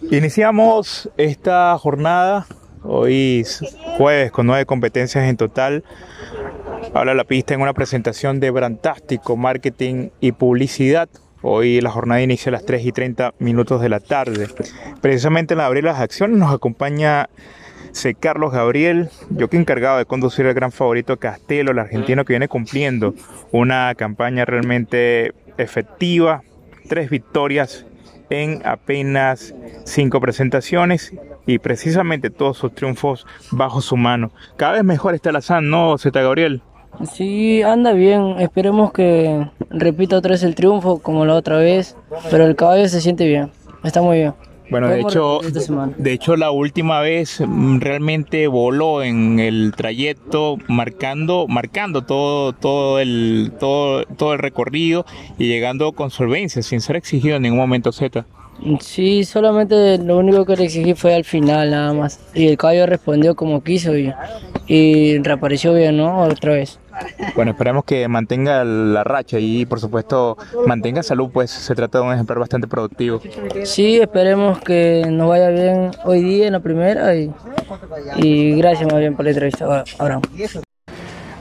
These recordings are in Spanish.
Iniciamos esta jornada, hoy jueves con nueve competencias en total. Habla la pista en una presentación de Brantástico, Marketing y Publicidad. Hoy la jornada inicia a las 3 y 30 minutos de la tarde. Precisamente en la abrir las acciones nos acompaña C. Carlos Gabriel, yo que encargado de conducir el gran favorito Castelo, el argentino que viene cumpliendo una campaña realmente efectiva, tres victorias en apenas cinco presentaciones y precisamente todos sus triunfos bajo su mano. Cada vez mejor está la SAN, ¿no, Zeta Gabriel? Sí, anda bien. Esperemos que repita otra vez el triunfo como la otra vez, pero el caballo se siente bien. Está muy bien. Bueno, de hecho, de hecho la última vez mm, realmente voló en el trayecto, marcando, marcando todo, todo el, todo, todo el recorrido y llegando con solvencia, sin ser exigido en ningún momento Z. Sí, solamente lo único que le exigí fue al final nada más. Y el caballo respondió como quiso y, y reapareció bien, ¿no? Otra vez. Bueno, esperemos que mantenga la racha y por supuesto mantenga salud, pues se trata de un ejemplar bastante productivo. Sí, esperemos que nos vaya bien hoy día en la primera y, y gracias más bien por la entrevista, Abraham.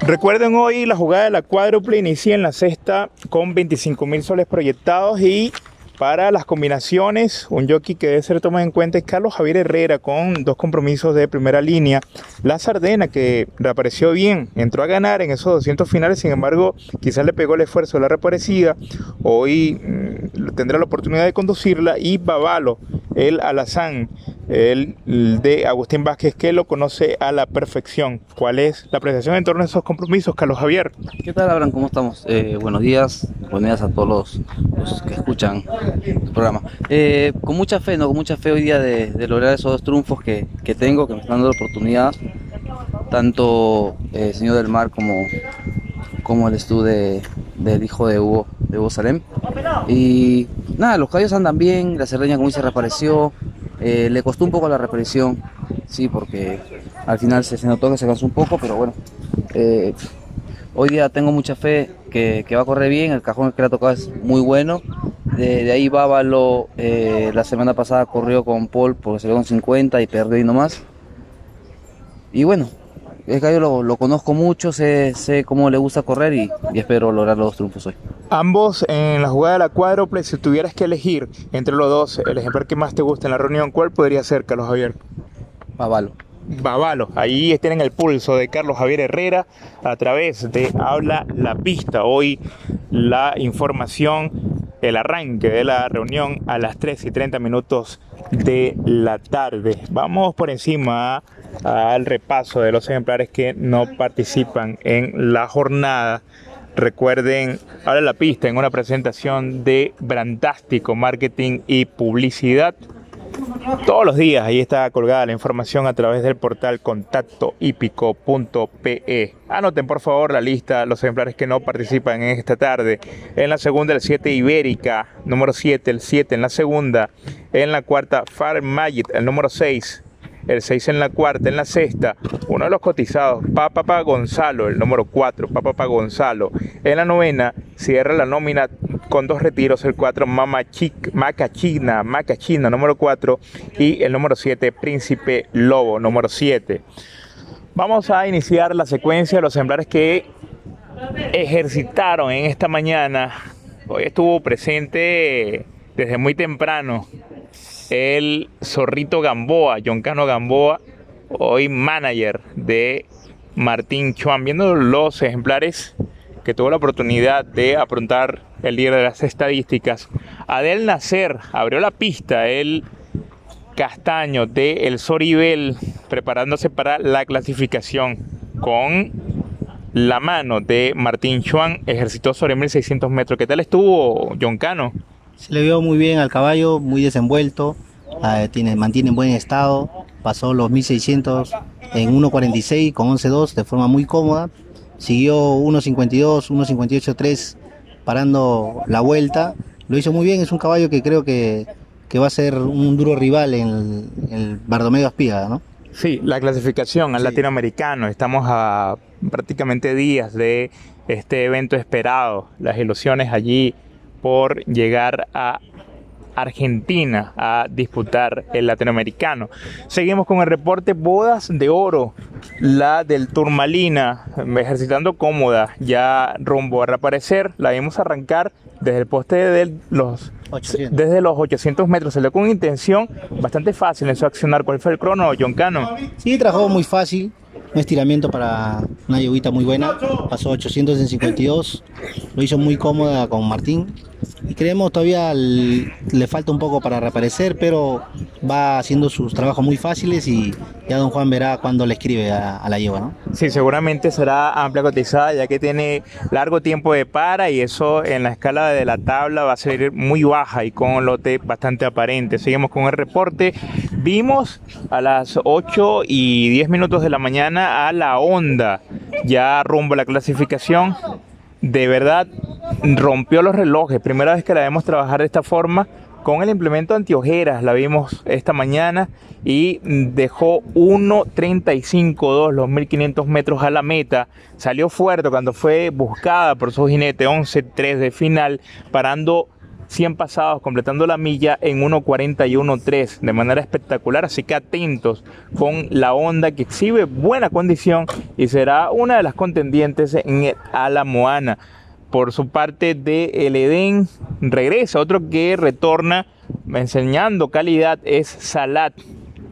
Recuerden hoy la jugada de la cuádruple inicia en la sexta con 25 mil soles proyectados y para las combinaciones, un jockey que debe ser tomado en cuenta es Carlos Javier Herrera con dos compromisos de primera línea. La Sardena que reapareció bien, entró a ganar en esos 200 finales, sin embargo quizás le pegó el esfuerzo de la reaparecida. Hoy mm, tendrá la oportunidad de conducirla y Babalo, el alazán, el de Agustín Vázquez que lo conoce a la perfección. ¿Cuál es la apreciación en torno a esos compromisos, Carlos Javier? ¿Qué tal, Abraham? ¿Cómo estamos? Eh, buenos días, buenos días a todos los que escuchan programa. Eh, con mucha fe, ¿no? Con mucha fe hoy día de, lograr esos dos triunfos que, tengo, que me están dando la oportunidad, tanto el eh, Señor del Mar como, como el estudio del hijo de Hugo, de Hugo Salem. Y nada, los caballos andan bien, la cerdeña como dice reapareció, eh, le costó un poco la reaparición, sí, porque al final se, notó que se cansó un poco, pero bueno, hoy día tengo mucha fe que, va a correr bien, el cajón que le ha tocado es muy bueno de, ahí Bávalo eh, la semana pasada corrió con Paul porque se ve con 50 y perdió y nomás. Y bueno, es que yo lo, conozco mucho, sé, sé, cómo le gusta correr y, espero lograr los dos triunfos hoy. Ambos en la jugada de la cuádruple, si tuvieras que elegir entre los dos el ejemplar que más te gusta en la reunión, ¿cuál podría ser, Carlos Javier? Bávalo. Bávalo, ahí tienen el pulso de Carlos Javier Herrera a través de Habla la Pista. Hoy la información el arranque de la reunión a las 3 y 30 minutos de la tarde. Vamos por encima al repaso de los ejemplares que no participan en la jornada. Recuerden, ahora la pista en una presentación de Brandástico Marketing y Publicidad todos los días ahí está colgada la información a través del portal contactohípico.pe. Anoten por favor la lista, los ejemplares que no participan en esta tarde. En la segunda el 7 Ibérica, número 7, el 7 en la segunda. En la cuarta Farm Magic, el número 6 el 6 en la cuarta, en la sexta, uno de los cotizados, Papapa Gonzalo, el número 4, Papapa Gonzalo. En la novena cierra la nómina con dos retiros, el 4 Macachina, Macachina, número 4 y el número 7 Príncipe Lobo, número 7. Vamos a iniciar la secuencia de los ejemplares que ejercitaron en esta mañana. Hoy estuvo presente desde muy temprano el Zorrito Gamboa, John Cano Gamboa, hoy manager de Martín Chuan, viendo los ejemplares que tuvo la oportunidad de afrontar el día de las estadísticas. Adel Nacer abrió la pista, el castaño de El Soribel, preparándose para la clasificación con la mano de Martín Chuan, ejercitó sobre 1600 metros. ¿Qué tal estuvo John Cano? Se le vio muy bien al caballo, muy desenvuelto, ah, tiene, mantiene en buen estado, pasó los 1600 en 1.46 con 11.2 de forma muy cómoda, siguió 1.52, 1.58.3 parando la vuelta, lo hizo muy bien, es un caballo que creo que, va a ser un duro rival en el, Bardomeo Espiga, ¿no? Sí, la clasificación al latinoamericano, estamos a prácticamente días de este evento esperado, las ilusiones allí por llegar a Argentina a disputar el latinoamericano. Seguimos con el reporte Bodas de Oro, la del Turmalina, ejercitando cómoda, ya rumbo a reaparecer. La vimos arrancar desde el poste de los 800. desde los 800 metros. Se le con intención bastante fácil en su accionar. ¿Cuál fue el crono, John Cano? Sí, trabajó muy fácil un estiramiento para una yoguita muy buena, pasó 800 en 52, lo hizo muy cómoda con Martín creemos todavía le falta un poco para reaparecer, pero va haciendo sus trabajos muy fáciles y ya don Juan verá cuando le escribe a, la yegua, ¿no? Sí, seguramente será amplia cotizada ya que tiene largo tiempo de para y eso en la escala de la tabla va a ser muy baja y con un lote bastante aparente. Seguimos con el reporte. Vimos a las 8 y 10 minutos de la mañana a la onda ya rumbo a la clasificación. De verdad rompió los relojes. Primera vez que la vemos trabajar de esta forma con el implemento antiojeras. La vimos esta mañana y dejó 1.35.2 los 1500 metros a la meta. Salió fuerte cuando fue buscada por su jinete 11.3 de final, parando 100 pasados, completando la milla en 1.41.3 de manera espectacular. Así que atentos con la onda que exhibe buena condición y será una de las contendientes en el Alamoana por su parte de El Edén regresa, otro que retorna enseñando calidad es Salat,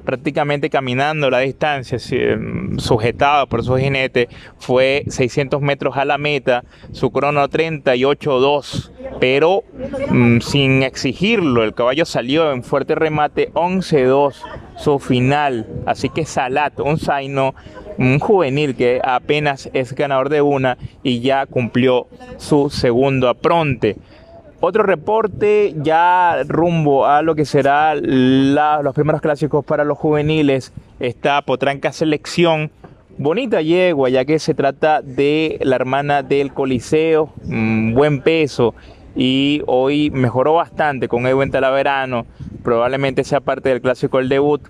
prácticamente caminando la distancia, mm, sujetado por su jinete, fue 600 metros a la meta, su crono 38.2, pero mm, sin exigirlo, el caballo salió en fuerte remate 11.2, su final, así que Salat, un zaino un juvenil que apenas es ganador de una y ya cumplió su segundo apronte. Otro reporte ya rumbo a lo que será los primeros clásicos para los juveniles. Está Potranca Selección. Bonita yegua, ya que se trata de la hermana del Coliseo, buen peso y hoy mejoró bastante con Edwin Talaverano, probablemente sea parte del clásico el debut.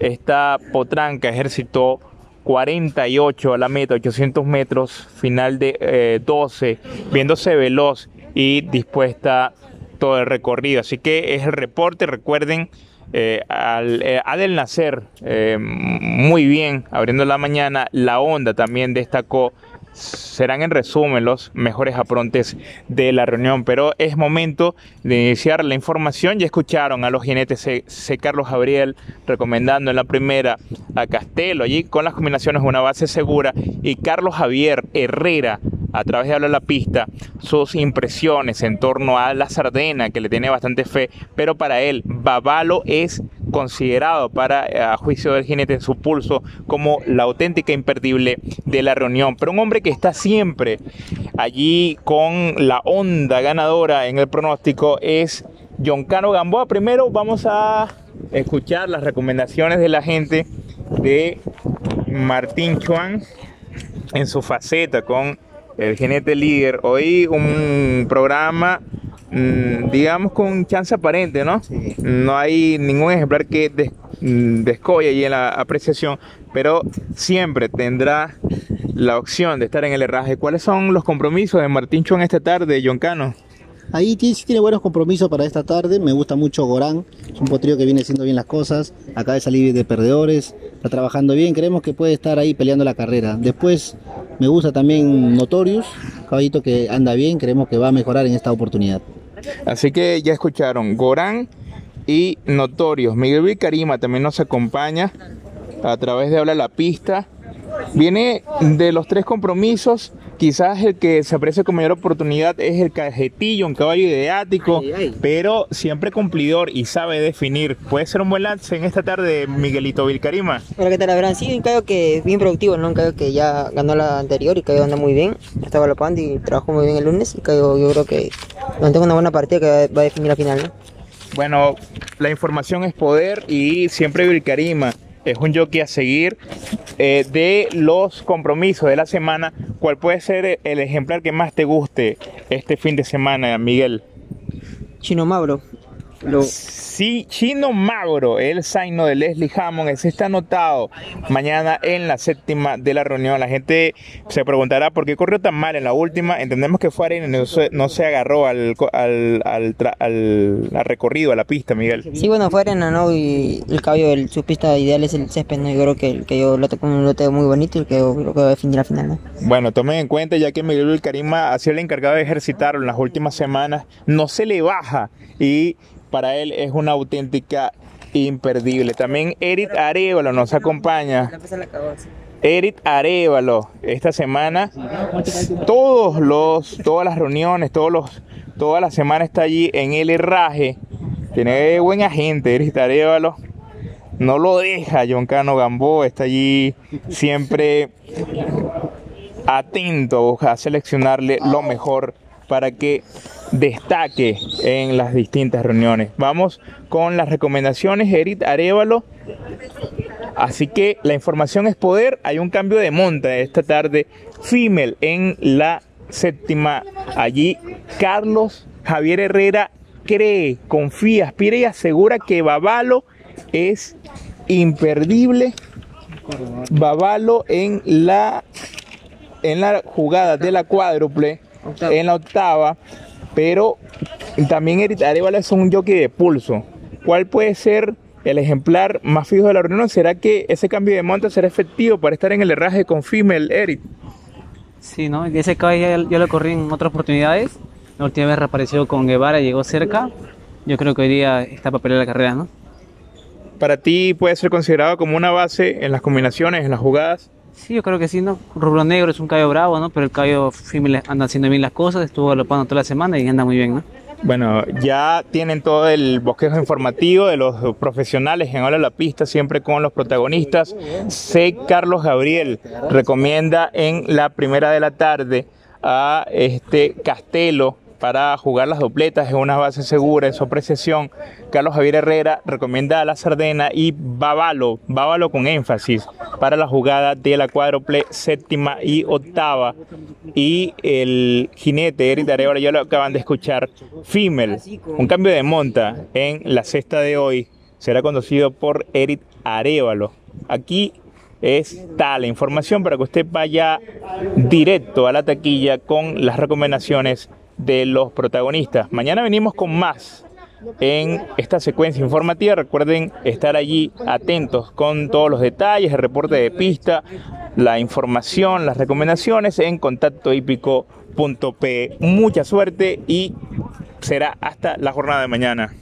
Esta potranca ejercitó 48 a la meta, 800 metros, final de 12, eh, viéndose veloz y dispuesta todo el recorrido. Así que es el reporte, recuerden, eh, al, eh, Adel Nacer, muy bien, abriendo la mañana, la onda también destacó serán en resumen los mejores aprontes de la reunión, pero es momento de iniciar la información. Ya escucharon a los jinetes C. Carlos Gabriel recomendando en la primera a Castelo, allí con las combinaciones una base segura, y Carlos Javier Herrera a través de Habla la Pista sus impresiones en torno a la Sardena, que le tiene bastante fe, pero para él Babalo es considerado para eh, a juicio del jinete en su pulso como la auténtica imperdible de la reunión, pero un hombre que está siempre allí con la onda ganadora en el pronóstico es Cano Gamboa. Primero vamos a escuchar las recomendaciones de la gente de Martín Chuan en su faceta con el jinete líder. Hoy un programa, mm, digamos, con chance aparente, ¿no? No hay ningún ejemplar que des, mm, descolle allí en la apreciación, pero siempre tendrá la opción de estar en el herraje. ¿Cuáles son los compromisos de Martín Chuan esta tarde, John Cano? Ahí sí tiene buenos compromisos para esta tarde. Me gusta mucho Gorán. Es un potrillo que viene haciendo bien las cosas. Acaba de salir de perdedores. Está trabajando bien. Creemos que puede estar ahí peleando la carrera. Después me gusta también Notorious. Caballito que anda bien. Creemos que va a mejorar en esta oportunidad. Así que ya escucharon. Gorán y Notorious. Miguel Vicarima también nos acompaña a través de Habla la Pista. Viene de los tres compromisos Quizás el que se aprecia con mayor oportunidad es el cajetillo, un caballo ideático, pero siempre cumplidor y sabe definir. Puede ser un buen lance en esta tarde, Miguelito Vilcarima. Hola, ¿qué tal? Verán, sí, un caballo que es bien productivo, ¿no? Un caballo que ya ganó la anterior y caballo anda muy bien. Estaba galopando y trabajó muy bien el lunes. Y caballo, yo creo que tengo una buena partida que va a definir la final, ¿no? Bueno, la información es poder y siempre Vilcarima es un jockey a seguir eh, de los compromisos de la semana. ¿Cuál puede ser el ejemplar que más te guste este fin de semana, Miguel? Chino Mauro. Lo- Sí, Chino Magro, el signo de Leslie Hammond, ese está anotado mañana en la séptima de la reunión. La gente se preguntará por qué corrió tan mal en la última. Entendemos que fue arena y no se, no se agarró al, al, al, al- al recorrido, a la pista, Miguel. Sí, bueno, fue arena, ¿no? Y el caballo, el, su pista ideal es el césped, ¿no? Yo creo que, yo lo tengo un lote muy bonito y que yo creo que va a definir la final, ¿no? Bueno, tomen en cuenta ya que Miguel El Carima ha sido el encargado de ejercitarlo en las últimas semanas, no se le baja y para él es una auténtica imperdible. También Eric Arevalo nos acompaña. Eric Arevalo, esta semana, todos los, todas las reuniones, todos los, toda la semana está allí en el herraje. Tiene buen agente, Eric Arevalo. No lo deja John Cano Gamboa, está allí siempre atento a seleccionarle lo mejor para que destaque en las distintas reuniones. Vamos con las recomendaciones, Eric Arevalo. Así que la información es poder. Hay un cambio de monta esta tarde. Female en la séptima. Allí Carlos Javier Herrera cree, confía, aspira y asegura que Babalo es imperdible. Babalo en la en la jugada de la cuádruple, en la octava, pero también Eric Arevalo es un jockey de pulso. ¿Cuál puede ser el ejemplar más fijo de la reunión? ¿Será que ese cambio de monta será efectivo para estar en el herraje con Female, Eric? Sí, ¿no? Ese caballo ya, ya lo corrí en otras oportunidades. La última vez reapareció con Guevara, llegó cerca. Yo creo que hoy día está para pelear la carrera, ¿no? ¿Para ti puede ser considerado como una base en las combinaciones, en las jugadas? Sí, yo creo que sí, ¿no? Rubro Negro es un caballo bravo, ¿no? Pero el caballo anda haciendo bien las cosas, estuvo galopando toda la semana y anda muy bien, ¿no? Bueno, ya tienen todo el bosquejo informativo de los profesionales en Hola la Pista, siempre con los protagonistas. C. Carlos Gabriel recomienda en la primera de la tarde a este Castelo para jugar las dopletas en una base segura, en su apreciación. Carlos Javier Herrera recomienda a la Sardena y Bávalo, Bávalo con énfasis para la jugada de la cuádruple séptima y octava. Y el jinete Eric Arevalo, ya lo acaban de escuchar, Female, un cambio de monta en la cesta de hoy, será conducido por Eric Arevalo. Aquí está la información para que usted vaya directo a la taquilla con las recomendaciones de los protagonistas. Mañana venimos con más en esta secuencia informativa. Recuerden estar allí atentos con todos los detalles, el reporte de pista, la información, las recomendaciones en contacto hípico.p. Mucha suerte y será hasta la jornada de mañana.